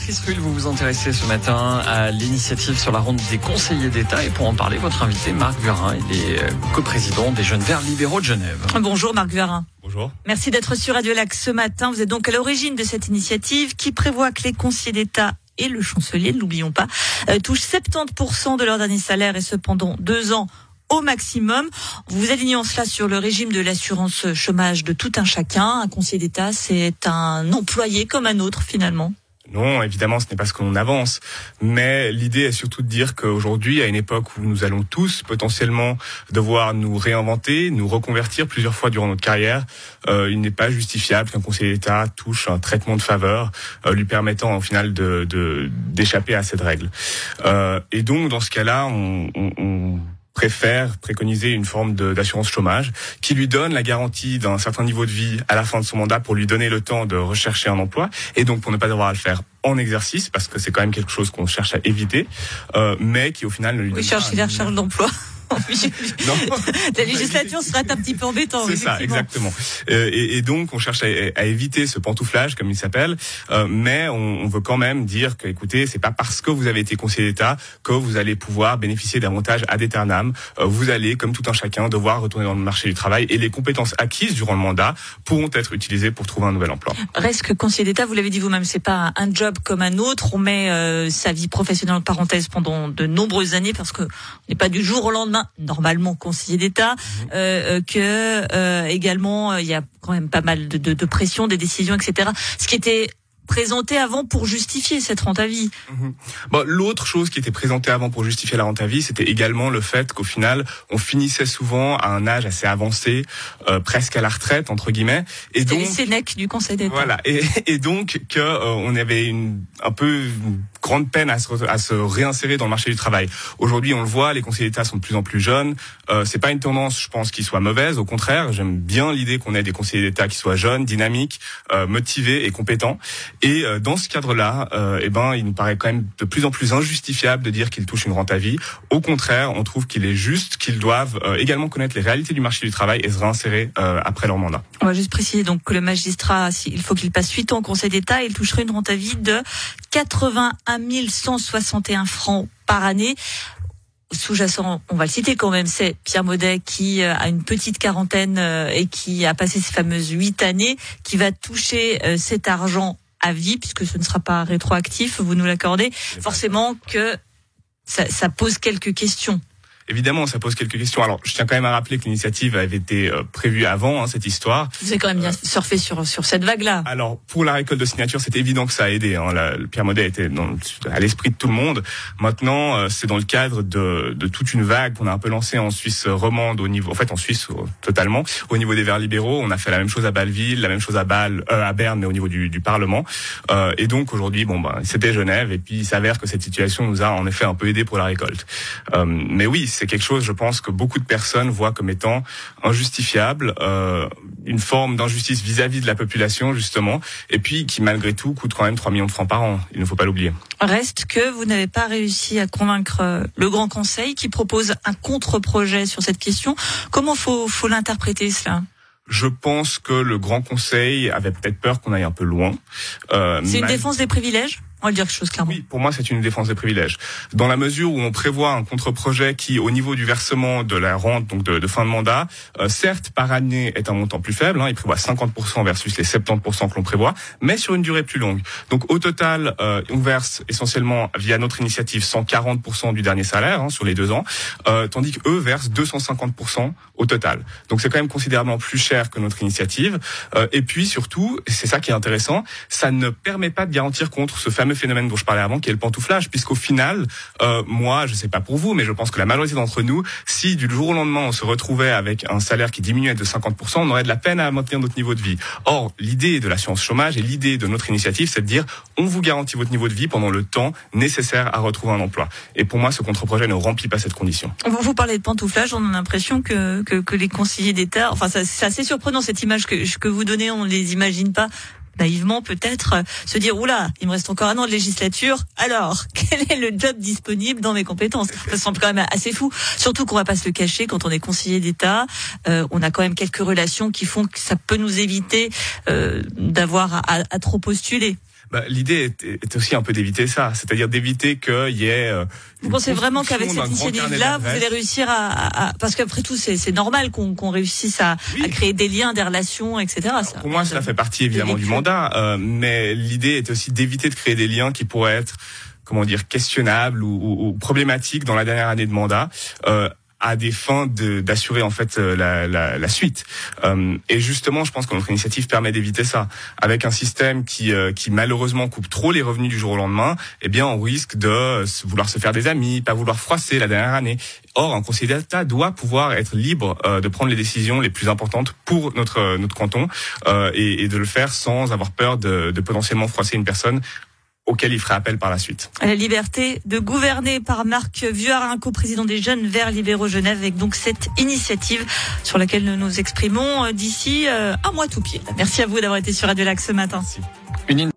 Béatrice Rulle, vous vous intéressez ce matin à l'initiative sur la ronde des conseillers d'État. Et pour en parler, votre invité, Marc Vurin, il est euh, coprésident des Jeunes Verts libéraux de Genève. Bonjour Marc Vurin. Bonjour. Merci d'être sur Radio Lac ce matin. Vous êtes donc à l'origine de cette initiative qui prévoit que les conseillers d'État et le chancelier, ne l'oublions pas, euh, touchent 70% de leur dernier salaire et cependant deux ans au maximum. Vous alignez cela sur le régime de l'assurance chômage de tout un chacun. Un conseiller d'État, c'est un employé comme un autre finalement. Non, évidemment, ce n'est pas ce qu'on avance. Mais l'idée est surtout de dire qu'aujourd'hui, à une époque où nous allons tous potentiellement devoir nous réinventer, nous reconvertir plusieurs fois durant notre carrière, euh, il n'est pas justifiable qu'un conseiller d'État touche un traitement de faveur euh, lui permettant au final de d'échapper à cette règle. Euh, et donc, dans ce cas-là, on, on, on préfère préconiser une forme d'assurance chômage qui lui donne la garantie d'un certain niveau de vie à la fin de son mandat pour lui donner le temps de rechercher un emploi et donc pour ne pas devoir le faire en exercice parce que c'est quand même quelque chose qu'on cherche à éviter, euh, mais qui au final ne lui oui, cherche, il recherche d'emploi. non. La législature serait un petit peu embêtante. C'est ça, exactement. Euh, et, et, donc, on cherche à, à, éviter ce pantouflage, comme il s'appelle, euh, mais on, on, veut quand même dire que, écoutez, c'est pas parce que vous avez été conseiller d'État que vous allez pouvoir bénéficier d'avantages ad aeternam. Euh, vous allez, comme tout un chacun, devoir retourner dans le marché du travail et les compétences acquises durant le mandat pourront être utilisées pour trouver un nouvel emploi. Reste que conseiller d'État, vous l'avez dit vous-même, c'est pas un job comme un autre. On met euh, sa vie professionnelle en parenthèse pendant de nombreuses années parce que n'est pas du jour au lendemain normalement conseiller d'État, mhm. euh, euh, que euh, également il y a quand même pas mal de, de, de pression, des décisions, etc. Ce qui était présenté avant pour justifier cette rente à vie. Mhm. Bon, L'autre chose qui était présentée avant pour justifier la rente à vie, c'était également le fait qu'au final, on finissait souvent à un âge assez avancé, euh, presque à la retraite entre guillemets, et donc Sénèque du Conseil d'État. Voilà, et, et donc que euh, on avait une un peu une grande peine à se, à se réinsérer dans le marché du travail. Aujourd'hui, on le voit, les conseillers d'État sont de plus en plus jeunes. Euh, c'est pas une tendance, je pense, qui soit mauvaise. Au contraire, j'aime bien l'idée qu'on ait des conseillers d'État qui soient jeunes, dynamiques, euh, motivés et compétents. Et euh, dans ce cadre-là, euh, eh ben, il nous paraît quand même de plus en plus injustifiable de dire qu'ils touchent une rente à vie. Au contraire, on trouve qu'il est juste qu'ils doivent euh, également connaître les réalités du marché du travail et se réinsérer euh, après leur mandat. On va juste préciser donc que le magistrat, il faut qu'il passe 8 ans au Conseil d'État, il toucherait une rente à vie de 81 161 francs par année sous-jacent, on va le citer quand même, c'est Pierre Maudet qui a une petite quarantaine et qui a passé ces fameuses huit années, qui va toucher cet argent à vie, puisque ce ne sera pas rétroactif, vous nous l'accordez, forcément que ça, ça pose quelques questions. Évidemment, ça pose quelques questions. Alors, je tiens quand même à rappeler que l'initiative avait été euh, prévue avant hein, cette histoire. Vous avez quand même bien euh, surfé sur sur cette vague-là. Alors, pour la récolte de signatures, c'est évident que ça a aidé. Hein. La, le Pierre Modet était dans, à l'esprit de tout le monde. Maintenant, euh, c'est dans le cadre de, de toute une vague qu'on a un peu lancée en Suisse romande au niveau, en fait, en Suisse totalement, au niveau des Verts libéraux. On a fait la même chose à Bâle-Ville, la même chose à Bâle, euh, à Berne, mais au niveau du, du Parlement. Euh, et donc aujourd'hui, bon ben, c'était Genève, et puis il s'avère que cette situation nous a en effet un peu aidé pour la récolte. mais oui c'est quelque chose, je pense, que beaucoup de personnes voient comme étant injustifiable, euh, une forme d'injustice vis-à-vis de la population, justement, et puis qui, malgré tout, coûte quand même 3 millions de francs par an. Il ne faut pas l'oublier. Reste que vous n'avez pas réussi à convaincre euh, le Grand Conseil qui propose un contre-projet sur cette question. Comment faut, faut l'interpréter, cela? Je pense que le Grand Conseil avait peut-être peur qu'on aille un peu loin. Euh, C'est une défense des privilèges? On va dire quelque chose clairement. Oui, pour moi, c'est une défense des privilèges. Dans la mesure où on prévoit un contre-projet qui, au niveau du versement de la rente, donc de, de fin de mandat, euh, certes, par année, est un montant plus faible. Hein, il prévoit 50% versus les 70% que l'on prévoit, mais sur une durée plus longue. Donc, au total, euh, on verse essentiellement, via notre initiative, 140% du dernier salaire hein, sur les deux ans, euh, tandis qu'eux versent 250% au total. Donc, c'est quand même considérablement plus cher que notre initiative. Euh, et puis, surtout, c'est ça qui est intéressant, ça ne permet pas de garantir contre ce fameux phénomène dont je parlais avant, qui est le pantouflage, puisqu'au final, euh, moi, je sais pas pour vous, mais je pense que la majorité d'entre nous, si du jour au lendemain on se retrouvait avec un salaire qui diminuait de 50%, on aurait de la peine à maintenir notre niveau de vie. Or, l'idée de l'assurance chômage et l'idée de notre initiative, c'est de dire, on vous garantit votre niveau de vie pendant le temps nécessaire à retrouver un emploi. Et pour moi, ce contre-projet ne remplit pas cette condition. Vous, parlez de pantouflage, on a l'impression que, que, que, les conseillers d'État, enfin, c'est assez surprenant cette image que, que vous donnez, on les imagine pas naïvement peut-être euh, se dire oula, il me reste encore un an de législature. Alors, quel est le job disponible dans mes compétences? Ça semble quand même assez fou. Surtout qu'on va pas se le cacher quand on est conseiller d'État, euh, on a quand même quelques relations qui font que ça peut nous éviter euh, d'avoir à, à trop postuler. Bah, L'idée est, est, aussi un peu d'éviter ça, c'est-à-dire d'éviter qu'il y ait... Euh, vous pensez vraiment qu'avec cette initiative-là, vous allez réussir à... à, parce qu'après tout, c'est normal qu'on qu'on réussisse à, à, créer des liens, des relations, etc. Ça, pour moi, cela fait partie évidemment du mandat, euh, mais l'idée est aussi d'éviter de créer des liens qui pourraient être comment dire questionnables ou, ou, ou problématiques dans la dernière année de mandat. Euh, à des fins d'assurer en fait euh, la, la, la suite. Euh, et justement, je pense que notre initiative permet d'éviter ça. Avec un système qui, euh, qui malheureusement coupe trop les revenus du jour au lendemain, eh bien, on risque de vouloir se faire des amis, pas vouloir froisser la dernière année. Or, un conseiller d'État doit pouvoir être libre de prendre les décisions les plus importantes pour notre notre canton et, et, de le faire sans avoir peur de, de potentiellement froisser une personne auquel il fera appel par la suite. La liberté de gouverner par Marc Vuarin, co-président des Jeunes Verts Libéraux Genève, avec donc cette initiative sur laquelle nous nous exprimons euh, d'ici euh, un mois tout pied. Merci à vous d'avoir été sur Radio Lac ce matin. Une